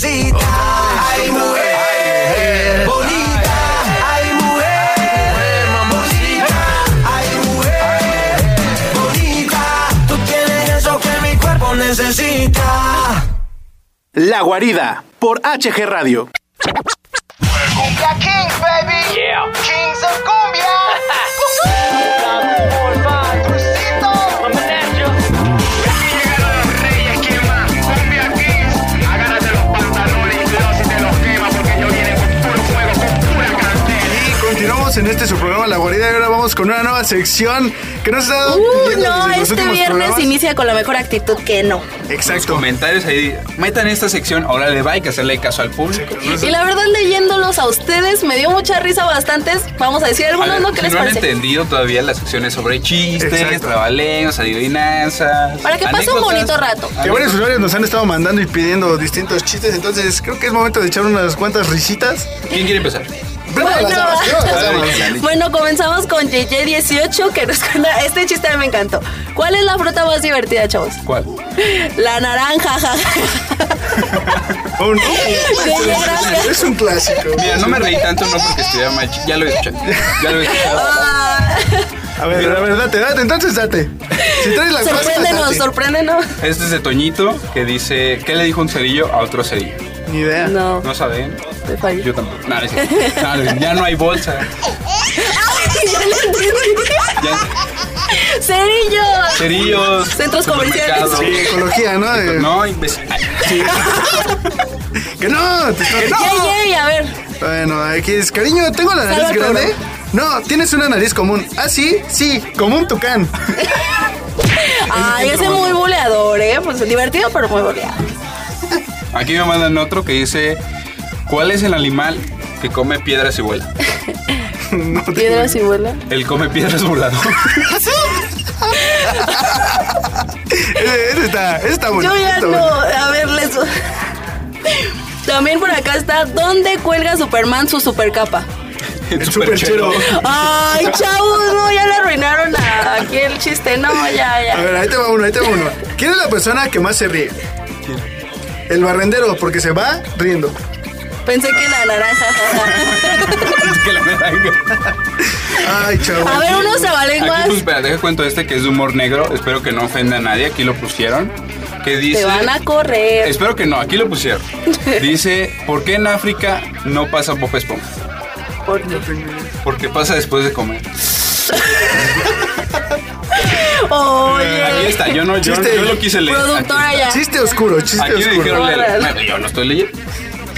necesita. Ay, mujer bonita. Ay, mujer bonita. Ay, mujer bonita. Tú tienes eso que mi cuerpo necesita. La Guarida por HG Radio. Continuamos en este su programa La Guarida y ahora vamos con una nueva sección que nos ha dado Uh, no, los este viernes programas. inicia con la mejor actitud que no. Los Exacto. comentarios ahí, metan esta sección, ahora le va, hay que hacerle caso al público. Y la verdad, leyéndolos a ustedes, me dio mucha risa bastantes. Vamos a decir A algunos, ver, ¿no? ¿Qué si les no han parece? entendido todavía las secciones sobre chistes, Exacto. trabalengos, adivinanzas. Para que pase un bonito rato. Que varios usuarios nos han estado mandando y pidiendo distintos chistes, entonces creo que es momento de echar unas cuantas risitas. ¿Quién quiere empezar? Bueno, comenzamos con JJ18, que nos cuenta. Este chiste me encantó. ¿Cuál es la fruta más divertida, chavos? ¿Cuál? La naranja, jaja. Un- Sí, gracias. es un clásico. Mira, no me reí tanto, no porque estuviera mal. Ya lo he escuchado. Ya lo he escuchado. Ah, A ver, a ver, date, date, entonces date. Si traes la sorpréndenos, date. sorpréndenos. Este es de Toñito que dice: ¿Qué le dijo un cerillo a otro cerillo? Ni idea. No, ¿No saben? Fallé. Yo tampoco. No, no es. No, no, ya no hay bolsa. Ay, ya lo entendí. Ya, Cerillo. cerillos. Centros comerciales. Sí, ecología, ¿no? De- No, imbécil. Ay, Que no, te estoy... Yay, yay, a ver. Bueno, aquí es, cariño, tengo la nariz Salva grande. No, tienes una nariz común. Ah, sí, sí, como un tucán. Ay, ese es muy buleador, ¿eh? Pues divertido, pero muy buleador. Aquí me mandan otro que dice: ¿Cuál es el animal que come piedras y vuela? Piedras y vuela. El come piedras volador. Ese, ese está, ese está bueno. Yo ya está no. bueno. A ver, les. También por acá está, ¿dónde cuelga Superman su supercapa? El superchero. Ay, chavos, no, ya le arruinaron a- aquí el chiste, no, ya, A ya. ver, ahí te va uno, ahí te va uno. ¿Quién es la persona que más se ríe? El barrendero, porque se va riendo. Pensé que la naranja. Que la naranja. Ay, chavo. A ver, unos Aquí, trabalenguas. pues, espera, deja cuento este que es de humor negro. Espero que no ofenda a nadie. Aquí lo pusieron. Que dice. Te van a correr. Espero que no, aquí lo pusieron. Dice: ¿Por qué en África no pasa Bob Esponja? ¿Por qué? Porque pasa después de comer. Oye. Aquí está, yo no, yo, Chiste. yo lo quise leer. Productora Aquí ya. Chiste oscuro, chiste Aquí oscuro. dijeron leer. Yo no estoy leyendo.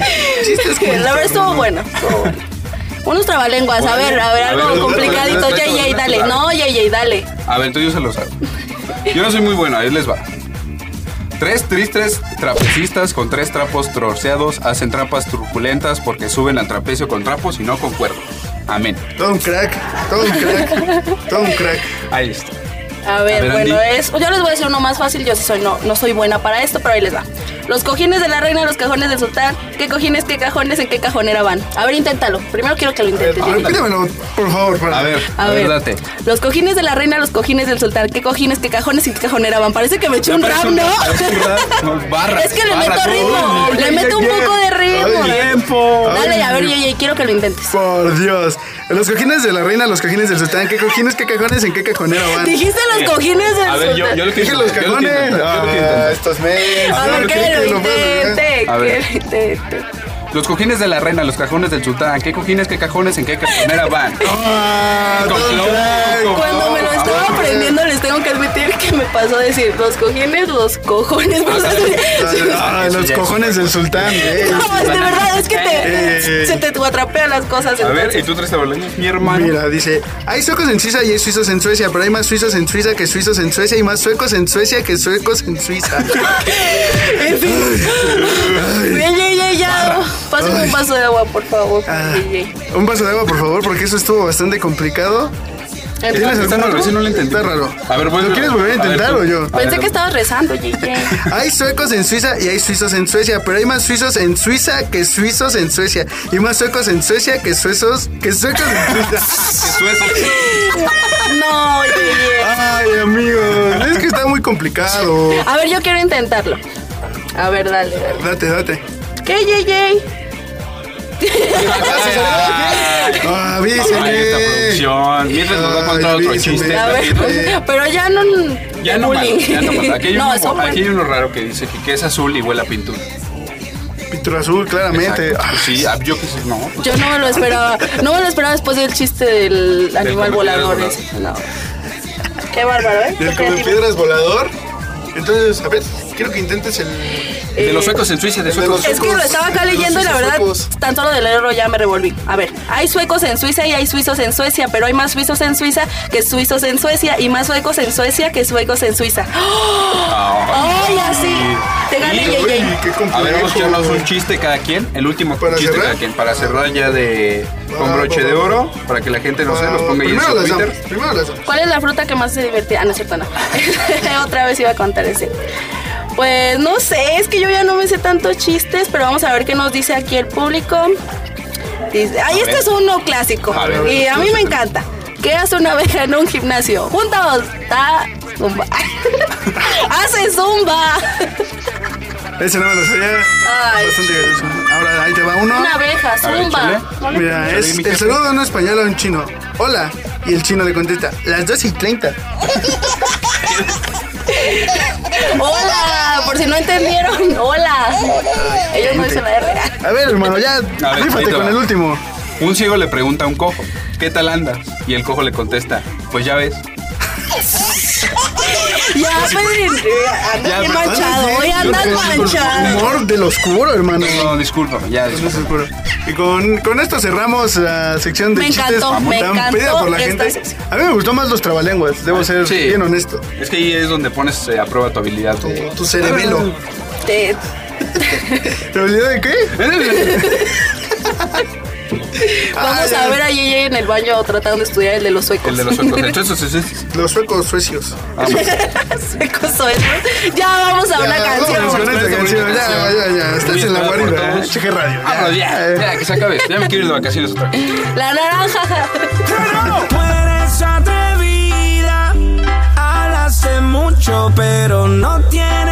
La verdad estuvo bueno. estuvo bueno. Unos trabalenguas, a ver, a ver, A algo ver, complicadito. Yay, yay, dale. No, yay, yay, dale. A ver, entonces yo se lo sabe. Yo no soy muy bueno, ahí les va. Tres tristes trapecistas con tres trapos troceados hacen trampas truculentas porque suben al trapecio con trapos y no con cuerdas. Amén. Todo un crack, todo un crack, todo un crack. Ahí está. A ver, A ver, bueno, Andy. es. Yo les voy a decir uno más fácil. Yo sí soy, no, no soy buena para esto, pero ahí les va. Los cojines de la reina, los cajones del sultán. ¿Qué cojines, qué cajones, en qué cajonera van? A ver, inténtalo. Primero quiero que lo intentes. Repítemelo, por favor. para- A ver, A a ver, ver. date. Los cojines de la reina, los cojines del sultán. ¿Qué cojines, qué cajones y qué cajonera van? Parece que me eché un rap, ¿no? Barras, Es que le meto ritmo. Uy, Le meto un poco de ritmo. Ay, tiempo. Dale, a ver. Yeye, quiero que lo intentes. Por Dios. Los cojines de la reina, los cojines del sultán. ¿Qué cojines, qué cajones, en qué cajonera van? Dijiste los cojines del A ver, yo, yo lo que los cajones. Ah, estos medios. A ver, que lo intente. Los cojines de la reina, los cajones del sultán. ¿Qué cojines, qué cajones, en qué cajonera van? Ah, Con con Cuando me lo estaba aprendiendo, les tengo que admitir que me pasó a decir los cojines, los cojones. Ah, los cojones del sultán. eh. No, de verdad, es que te, Eh. se te atrapean las cosas. A ver, ¿y tú traes tableños? Mi hermano. Mira, dice, hay suecos en Suiza y hay suizos en Suecia, pero hay más suizos en Suiza que suizos en Suecia y más suecos en Suecia que suecos en Suiza. En fin. Ya, ya, ya. Pásame un vaso de agua, por favor. Ah, un vaso de agua, por favor, porque eso estuvo bastante complicado. ¿Tienes Está raro, no lo entendí. Está raro. A ver, vuelve- ¿Lo quieres volver a a ver, intentar o yo? Pensé que estabas rezando, Yeye. Hay suecos en Suiza y hay suizos en Suecia, pero hay más suizos en Suiza que suizos en Suecia y más suecos en Suecia que suizos que suecos en Suiza. No, Yeye. Ay, amigos, es que está muy complicado. A ver, yo quiero intentarlo. A ver, dale, dale. Date, date. ¿Qué, Yeye? Ah, Ahí está producción. Mientras nos va a contar otro chiste. A ver, pero ya no. Ya no, malo, ya no malo. Aquí hay, No, uno, aquí hay uno raro que dice que, que es azul y huele a pintura. Pintura azul, claramente. Exacto. Sí, ah, yo que sé, no. Yo no me lo esperaba. No me lo esperaba después del chiste del animal volador. ese. No. Qué bárbaro, ¿eh? Qué creativo. piedras volador. Entonces, a ver, quiero que intentes el. De los suecos en Suiza, de suecos. los Es que lo estaba acá leyendo y la verdad, suecos. tan solo de leerlo ya me revolví. A ver, hay suecos en Suiza y hay suizos en Suecia, pero hay más suizos en Suiza que suizos en Suecia y más suecos en Suecia que suecos en Suiza. ¡Ay, así! Te gané. A ver, vamos a echarnos un chiste cada quien. El último ¿Para chiste cerrar? cada quien. Para cerrar ya de. Con broche de oro. Para que la gente, no sé, nos ponga ahí en Primero su Twitter. ¿Cuál es la fruta que más se divertía? Ah, no es cierto, no. Otra vez iba a contar ese. Pues no sé, es que yo ya no me sé tantos chistes, pero vamos a ver qué nos dice aquí el público. Dice, ay, este es uno clásico. A ver. y a mí me encanta. ¿Qué hace una abeja en un gimnasio? Juntos, da zumba. hace zumba. Ese no me lo sabía. Ay. Ahora, ahí te va uno. Una abeja, ver, zumba. le- Mira, es el saludo de un español a un chino. Hola. Y el chino le contesta, las 2 y 30. Hola, por si no entendieron. Hola. Ellos no dicen la R. A ver, hermano, ya, A ver, ahí rífate te con va. el último. Un ciego le pregunta a un cojo, ¿qué tal andas? Y el cojo le contesta, pues ya ves. Ya, Pedrín. Anda Ya, bien manchado. Hoy andas manchado. Humor del oscuro, hermano. No, disculpa, ya, disculpa. oscuro. Y con, con esto cerramos la sección de Me chistes encantó, me tan encantó pedida por la gente. sección. A mí me gustó más los trabalenguas, debo ser Sí. bien honesto. Es que ahí es donde pones eh, a prueba tu habilidad. tu- Tu cerebelo. Te- ¿Tu habilidad de qué? Vamos a ver a Yeye en el baño tratando de estudiar el de los suecos. El de los suecos. Entonces, es- es- Los suecos suecios. suecos suecos. Ya vamos a una canción. Ya, ya, ya. Estás en la guarida. Cheque radio. Ya, ya, que se acabe. Ya me quiero ir de vacaciones otra vez. La naranja. Tú eres atrevida, hablas de mucho, pero no tienes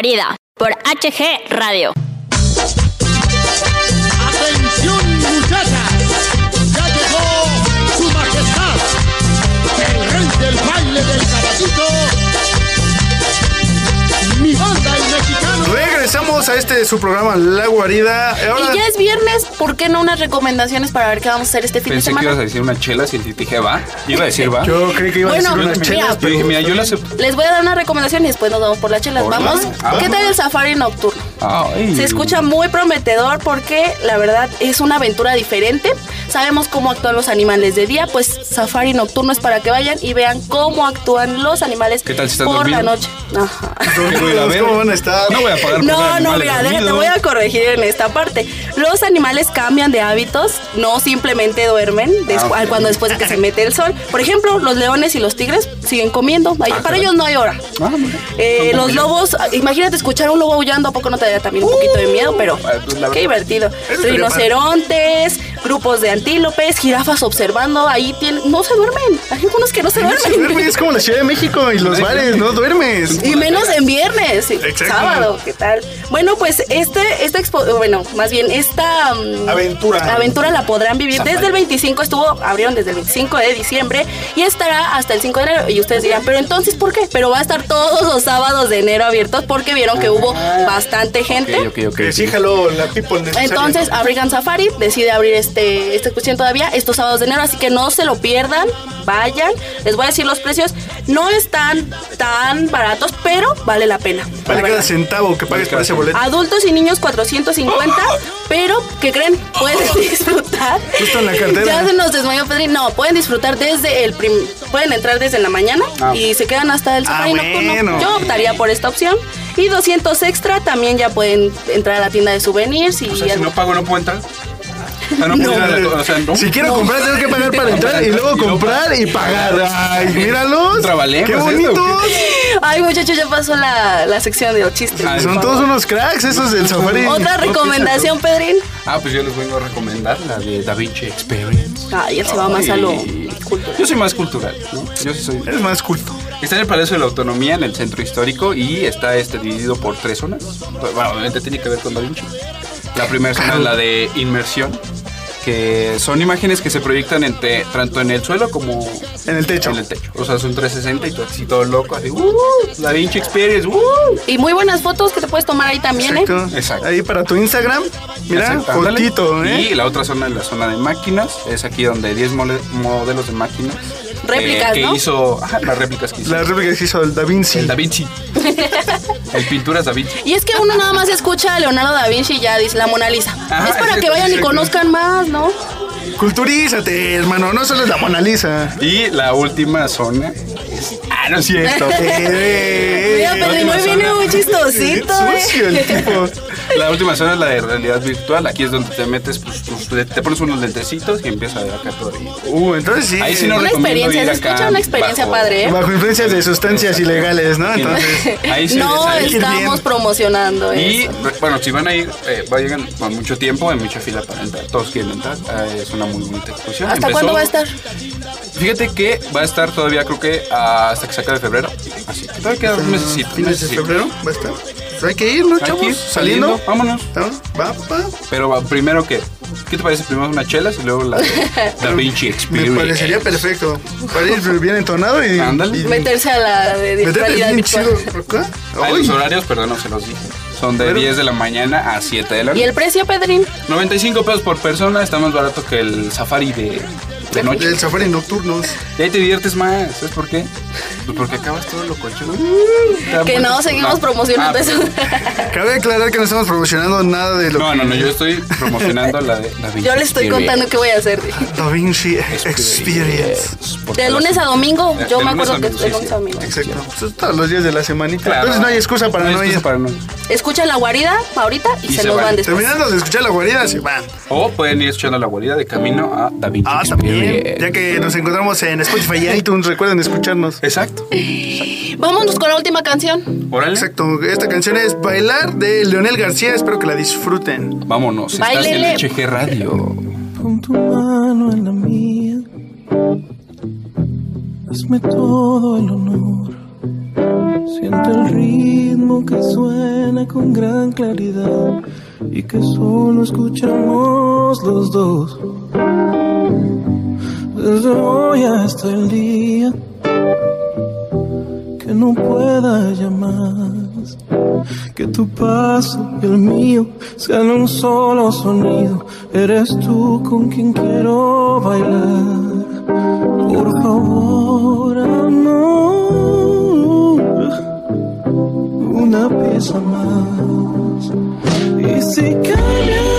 guarida por HG Radio. ¡Atención, muchachas! ¡Ya llegó su majestad! ¡El rey del baile del caballito! ¡Mi banda, el mexicano! Regresamos a este su programa La Guarida. Ahora, Y ya es viernes, ¿por qué no unas recomendaciones para ver qué vamos a hacer este fin Pensé de que ibas a semana? decir una chela y te dije va. Iba a decir va. yo creí que iba Bueno, a decir unas chelas, Yo pero dije, mira, yo la acepto. Les voy a dar una recomendación y después nos vamos por las chelas. Hola. Vamos. Ah, ¿Qué tal el safari nocturno? Ay. Se escucha muy prometedor porque la verdad es una aventura diferente. Sabemos cómo actúan los animales de día, pues safari nocturno es para que vayan y vean cómo actúan los animales ¿Qué tal si estás por la noche. Ajá. ¿Qué voy a ir a ver? ¿Cómo van a estar? No voy a pagar No, no, mira, voy a corregir en esta parte. Los animales cambian de hábitos, no simplemente duermen Ah, cuando después de que se mete el sol. Por ejemplo, los leones y los tigres siguen comiendo. Ah, para ellos no hay hora. Ah. Eh, los lobos, imagínate escuchar un lobo aullando, ¿a poco no te daría también un poquito de miedo? Pero Ah, pues, qué divertido. Rinocerontes, grupos de antílopes, jirafas observando, ahí tienen, no se duermen. Hay algunos que no se No se duermen. duerme, es como la Ciudad de México y los bares, no duermes. Y menos en viernes, Exacto. sábado, ¿qué tal? Bueno, pues este, esta expo, bueno, más bien esta mm, Aventura. aventura la podrán vivir Safari. desde el 25, estuvo, abrieron desde el 25 de diciembre y estará hasta el 5 de enero. Y ustedes dirán, pero entonces, ¿por qué? Pero va a estar todos los sábados de enero abiertos porque vieron que hubo bastante gente. Ok, ok, ok. Que sí la people necesaria. Entonces, African Safari decide abrir este, esta exposición todavía estos sábados de enero, así que no se lo pierdan, vayan. Les voy a decir los precios, no están tan baratos, pero vale la pena. la Vale cada verdad. centavo que pagues por ese boleto. Adultos y niños 450, pero ¿qué creen? Pueden disfrutar. Justo en la cartera. Ya se nos desmayó Pedrín. No, pueden disfrutar desde el prim- pueden entrar desde la mañana Ah. y se quedan hasta el Ah, safari nocturno. bueno. Yo optaría por esta opción. Y 200 extra también ya pueden entrar a la tienda de souvenirs y O sea, si no pago, no puedo entrar. O sea, no puedo ir a la- o sea, no. Si quiero comprar, tengo que pagar para entrar y luego comprar y pagar. Ay, míralos. Trabalenguas Qué bonitos. Ay, muchachos, ya pasó la, la sección de los chistes. Ah, Son todos unos cracks esos del safari. Otra recomendación, Pedrín. Ah, pues yo les vengo a recomendar la de Da Vinci Experience. Ay, él se va más a lo cultural. Yo soy más cultural, ¿no? Yo sí soy. Es más culto. Está en el Palacio de la Autonomía, en el centro histórico, y está este dividido por tres zonas. Bueno, obviamente tiene que ver con Da Vinci. La primera zona es la de inmersión, que son imágenes que se proyectan entre, tanto en el suelo como En el techo. en el techo. O sea, son 360 y todo así todo loco, así, ¡uh! Da Vinci Experience, ¡uh! Y muy buenas fotos que te puedes tomar ahí también, ¿eh? Exacto. Exacto. Ahí para tu Instagram. Mira, fotito, ¿eh? Y la otra zona es la zona de máquinas. Es aquí donde 10 mole- modelos de máquinas Réplicas, que ¿no? hizo. Ajá, las réplicas que hizo. Las réplicas que hizo el Da Vinci. El Da Vinci. el pinturas Da Vinci. Y es que uno nada más escucha a Leonardo da Vinci y ya dice la Mona Lisa. Ajá, es para que vayan y conozcan más, ¿no? Culturízate, hermano, no solo es la Mona Lisa. Y la última zona es. Ah, no es cierto. Eh, Mira, la Pedro, última hoy viene muy chistosito, Sucio el ¿eh? tipo. La última zona es la de realidad virtual. Aquí es donde te metes, pues, tus- te te pones unos lentecitos y empiezas a ver acá todo. ahí. Uh, entonces sí. Ahí sí no Una recomiendo experiencia, se escucha una experiencia bajo- padre, ¿eh? Bajo influencias de sustancias ilegales, ¿no? Entonces. Ahí sí no ahí. estamos promocionando Y eso. bueno, si van a ir, eh, vayan con mucho tiempo, hay mucha fila para entrar. Todos quieren entrar. Ah, es una muy bonita exposición. ¿Hasta Empezó- cuándo va a estar? Fíjate que va a estar todavía, creo que hasta que se acabe febrero. Así que todavía queda un mesecito. Fines de febrero va a estar. Pues hay que ir, ¿no, chavos? ir, Saliendo. saliendo, vámonos. ¿No? Va, va. Pero va, primero que, ¿qué te parece? Primero unas chelas y luego la de Da Vinci Me Experience. parecería perfecto. Para ir bien entonado y. Ándale. y- Meterse a la de bien virtual. Ay, los horarios, perdón, no se los dije. Son de 10 de la mañana a 7 de la ¿Y noche. el precio, Pedrín? 95 pesos por persona, está más barato que el safari de, de noche. El safari nocturnos. Y ahí te diviertes más, ¿sabes por qué? Pues porque acabas todo lo coche. Que no, seguimos promocionando Ah, eso. Cabe aclarar que no estamos promocionando nada de lo No, que. no, no, yo estoy promocionando la de Da Vinci Yo les estoy Experience. contando qué voy a hacer. Da Vinci Experience. De lunes a domingo. De- Yo de me acuerdo a que es domingo, de sí, lunes sí. a domingo. Exacto. Pues todos los días de la semanita. Claro. Entonces no hay excusa para No no, ir. para no. Escuchan la guarida ahorita y, Y se, se nos van. van después. Terminando de escuchar la guarida, se van. O pueden ir escuchando la guarida de camino a Da Vinci Ah, también. Experience. Ya que nos encontramos en Spotify y iTunes, recuerden escucharnos. Exacto. Vámonos con la última canción. Órale. Exacto. Esta canción es Bailar de Leonel García. Espero que la disfruten. Vámonos. Estás Báilele. en HG Radio. Pon tu mano en la mía. Hazme todo el honor. Siente el ritmo que suena con gran claridad y que solo escuchamos los dos. Desde hoy hasta el día que no pueda llamar. Que tu paso y el mío sean un solo sonido. Eres tú con quien quiero bailar. Por favor, amor, una pieza más. Y si cambia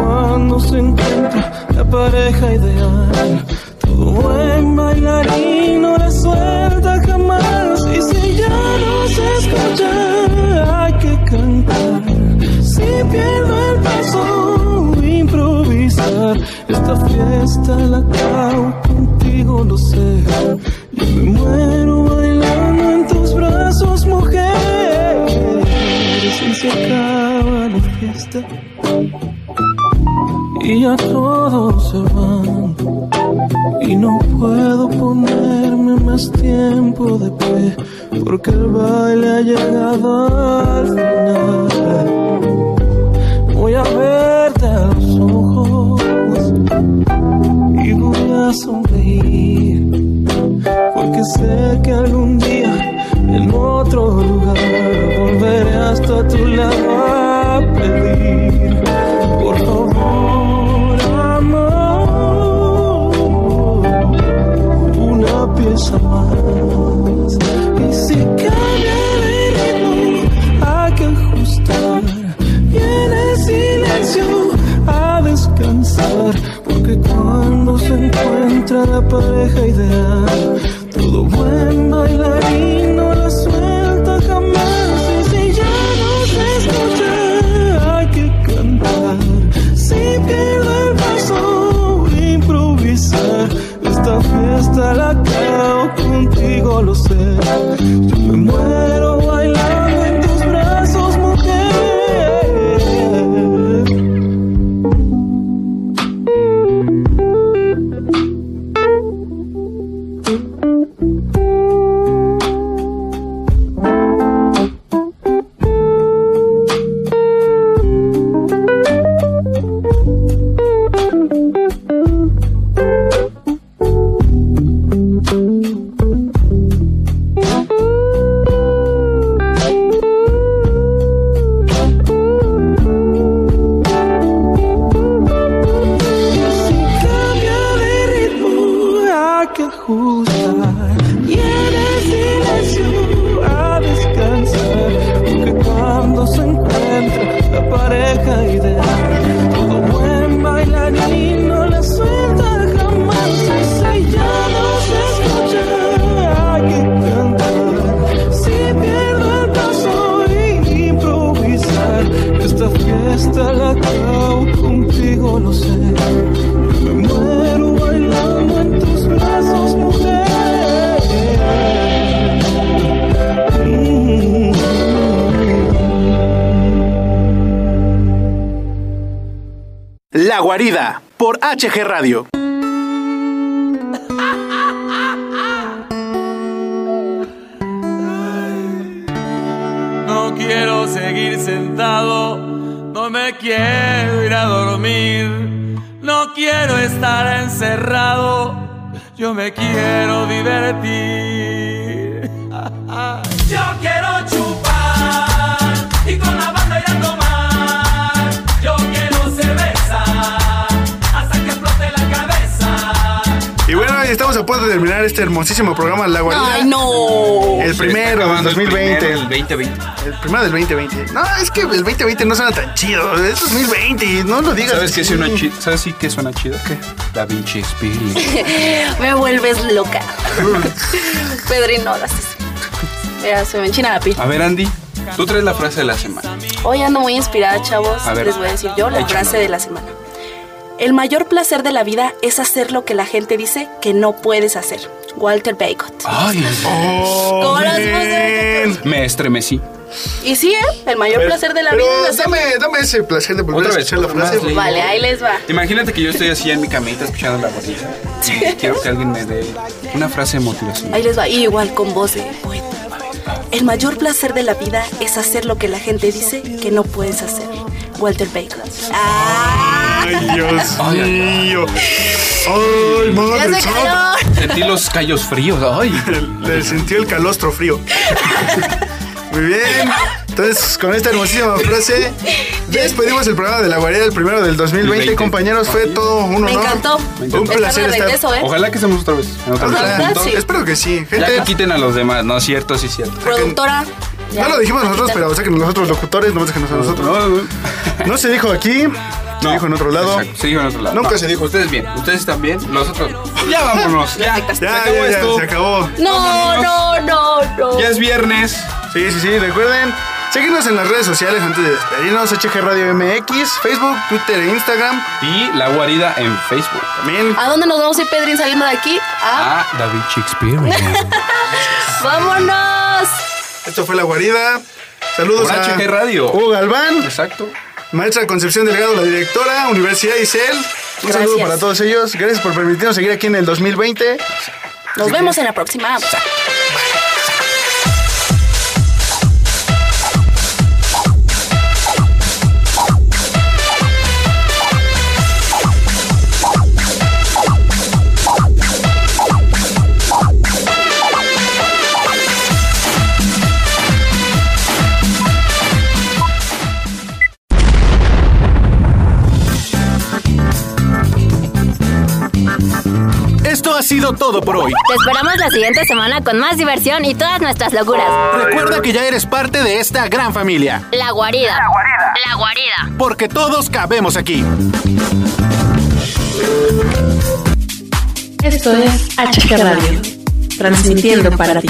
cuando se encuentra la pareja ideal, todo buen bailarín no la suelta jamás. Y si ya no se escucha, hay que cantar. Si pierdo el paso, improvisar. Esta fiesta la acabo contigo, lo sé. Yo me muero y ya todos se van. Y no puedo ponerme más tiempo de pie porque el baile ha llegado al final. Voy a verte a los ojos y voy a sonreír porque sé que algún día en otro lugar volveré hasta tu lado a pedir. Por favor, Guarida por HG Radio. No quiero seguir sentado, no me quiero terminar este hermosísimo programa La Guarida. Ay, no. El primero del 2020. El 2020. El primero del 2020. No, es que el 2020 no suena tan chido. Es 2020, no lo digas. ¿Sabes qué suena chido? ¿Sabes sí qué suena chido? ¿Qué? Da Vinci Experience. me vuelves loca. Pedrín, no las Mira, se me enchina la piel. A ver, Andy, tú traes la frase de la semana. Hoy ando muy inspirada, chavos. A ver. Les voy a decir yo la frase de la semana. El mayor placer de la vida es hacer lo que la gente dice que no puedes hacer. Walter Bacon. Ay, ¿Cómo las puse? me estremecí. Y sí, ¿eh? El mayor placer de la Pero vida es hacer. dame, dame ese placer de volver Otra a vez, escuchar la frase. Vale, ahí les va. Imagínate que yo estoy así en mi camita escuchando la guarida. Y quiero que alguien me dé una frase de motivación. Ahí les va. Y igual con voz de poeta. El mayor placer de la vida es hacer lo que la gente dice que no puedes hacer. Walter Bacon. Ah, Ay, Dios mío. Ay, ya madre calor. Sentí los callos fríos. Ay. Le sintió el calostro frío. Muy bien. Entonces, con esta hermosísima frase, despedimos el programa de la guarida del primero del 2020. 2020. Compañeros, fue todo un Me honor. encantó. Me encantó. Un placer estar. regreso, ¿eh? Ojalá que estemos otra vez. En otro Ojalá. punto. Sí. Espero que sí. Ya que Gente, quiten a los demás. No, cierto, sí, cierto. Productora. ya. no lo dijimos nosotros, pero saquen nosotros locutores, no déjenos a nosotros. No, no, No se dijo aquí, se no. dijo en otro lado. Exacto, se dijo en otro lado. Nunca No, se dijo. Ustedes bien, ustedes están bien, los otros. Ya vámonos, ya. Ya, se ya, acabó ya, esto. se acabó. No, no, no, no. Ya es viernes. Sí, sí, sí, recuerden seguirnos en las redes sociales antes de despedirnos. HG Radio MX, Facebook, Twitter e Instagram. Y la guarida en Facebook. También. ¿A dónde nos vamos a ir, Pedrín, saliendo de aquí? Ah, A David Shakespeare. ¡Vámonos! Esto fue La Guarida. Saludos Por a HG Radio. Hugo Galván, Exacto. Maestra Concepción Delgado, la directora, Universidad Isel. Un Gracias. saludo para todos ellos. Gracias por permitirnos seguir aquí en el 2020. Nos vemos en la próxima. Sido todo por hoy. Te esperamos la siguiente semana con más diversión y todas nuestras locuras. Recuerda que ya eres parte de esta gran familia, La guarida. La guarida. porque todos cabemos aquí. Esto es HG Radio, transmitiendo para ti.